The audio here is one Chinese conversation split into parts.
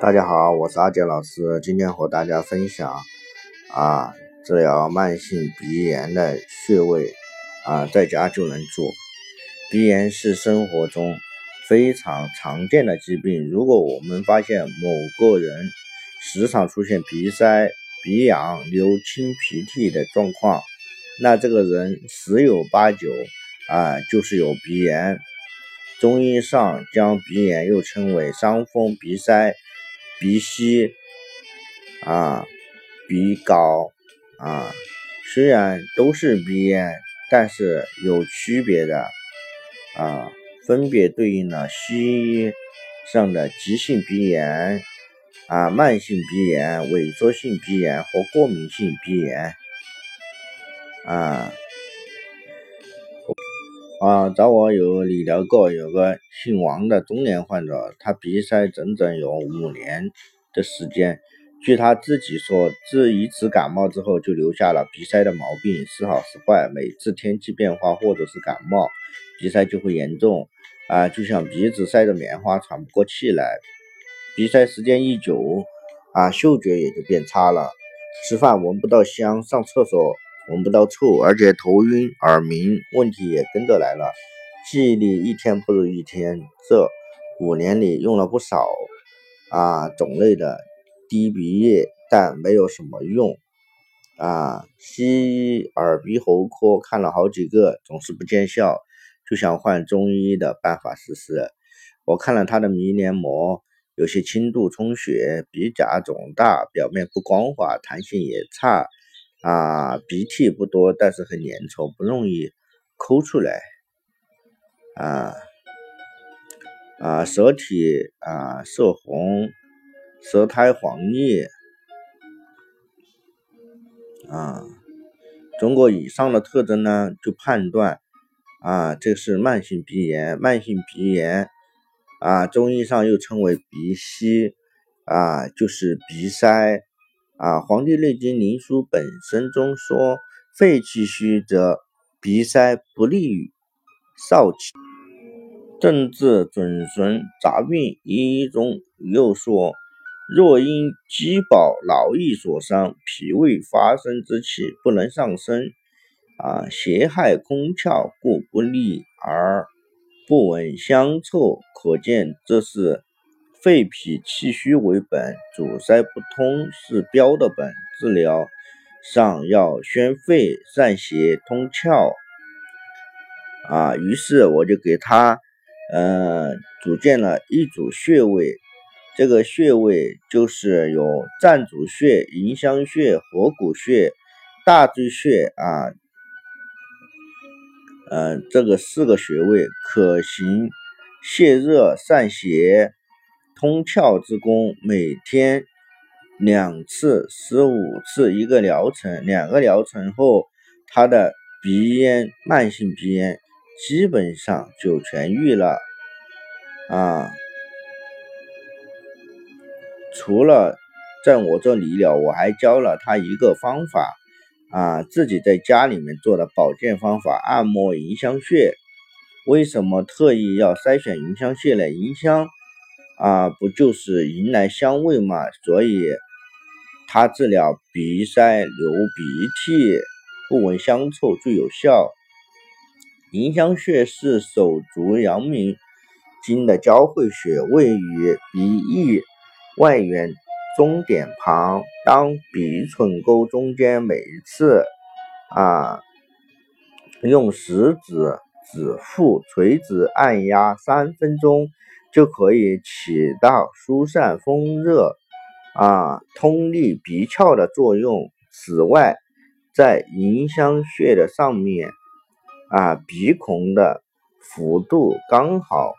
大家好，我是阿杰老师，今天和大家分享啊，治疗慢性鼻炎的穴位啊，在家就能做。鼻炎是生活中非常常见的疾病，如果我们发现某个人时常出现鼻塞、鼻痒、流清鼻涕的状况，那这个人十有八九啊，就是有鼻炎。中医上将鼻炎又称为伤风鼻塞。鼻息啊，鼻高啊，虽然都是鼻炎，但是有区别的啊，分别对应了西医上的急性鼻炎啊、慢性鼻炎、萎缩性鼻炎和过敏性鼻炎啊。啊，找我有理疗过，有个姓王的中年患者，他鼻塞整整有五年的时间。据他自己说，自一次感冒之后就留下了鼻塞的毛病，时好时坏。每次天气变化或者是感冒，鼻塞就会严重啊，就像鼻子塞着棉花，喘不过气来。鼻塞时间一久啊，嗅觉也就变差了，吃饭闻不到香，上厕所。闻不到臭，而且头晕、耳鸣问题也跟着来了，记忆力一天不如一天。这五年里用了不少啊种类的滴鼻液，但没有什么用啊。西医耳鼻喉科看了好几个，总是不见效，就想换中医的办法试试。我看了他的鼻黏膜，有些轻度充血，鼻甲肿大，表面不光滑，弹性也差。啊，鼻涕不多，但是很粘稠，不容易抠出来。啊啊，舌体啊色红，舌苔黄腻。啊，通过以上的特征呢，就判断啊，这是慢性鼻炎。慢性鼻炎啊，中医上又称为鼻息啊，就是鼻塞。啊，《黄帝内经·灵枢·本身》中说：“肺气虚则鼻塞，不利于少气。”《政治准绳杂病一》中又说：“若因饥饱劳役所伤，脾胃发生之气不能上升，啊，邪害空窍，故不利而不闻香臭。”可见这是。肺脾气虚为本，阻塞不通是标的本。治疗上要宣肺散邪通窍啊。于是我就给他呃组建了一组穴位，这个穴位就是有暂主穴、迎香穴、合谷穴、大椎穴啊，嗯，这个四个穴位可行泻热散邪。通窍之功，每天两次，十五次一个疗程，两个疗程后，他的鼻炎，慢性鼻炎基本上就痊愈了。啊，除了在我这理疗，我还教了他一个方法，啊，自己在家里面做的保健方法，按摩迎香穴。为什么特意要筛选迎香穴呢？迎香。啊，不就是迎来香味嘛？所以它治疗鼻塞、流鼻涕、不闻香臭最有效。迎香穴是手足阳明经的交汇穴，位于鼻翼外缘中点旁，当鼻唇沟中间。每一次啊，用食指指腹垂直按压三分钟。就可以起到疏散风热、啊通利鼻窍的作用。此外，在迎香穴的上面，啊鼻孔的幅度刚好，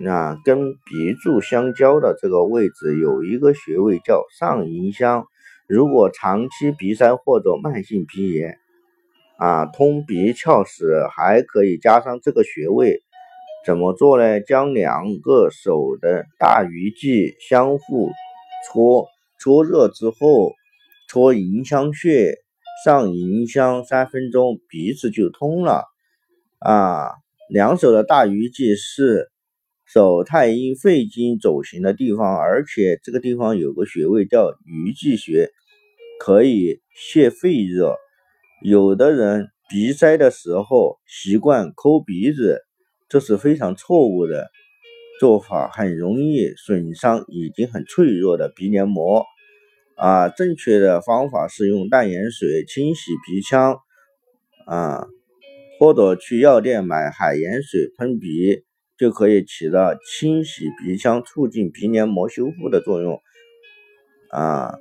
那跟鼻柱相交的这个位置有一个穴位叫上迎香。如果长期鼻塞或者慢性鼻炎，啊通鼻窍时，还可以加上这个穴位。怎么做呢？将两个手的大鱼际相互搓搓热之后，搓迎香穴上迎香三分钟，鼻子就通了。啊，两手的大鱼际是手太阴肺经走行的地方，而且这个地方有个穴位叫鱼际穴，可以泄肺热。有的人鼻塞的时候习惯抠鼻子，这是非常错误的做法，很容易损伤已经很脆弱的鼻黏膜。啊，正确的方法是用淡盐水清洗鼻腔，啊，或者去药店买海盐水喷鼻。就可以起到清洗鼻腔、促进鼻黏膜修复的作用啊，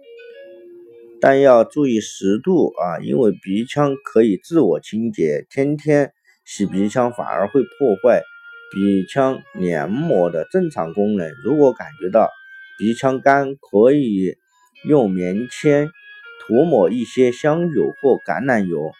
但要注意湿度啊，因为鼻腔可以自我清洁，天天洗鼻腔反而会破坏鼻腔黏膜的正常功能。如果感觉到鼻腔干，可以用棉签涂抹一些香油或橄榄油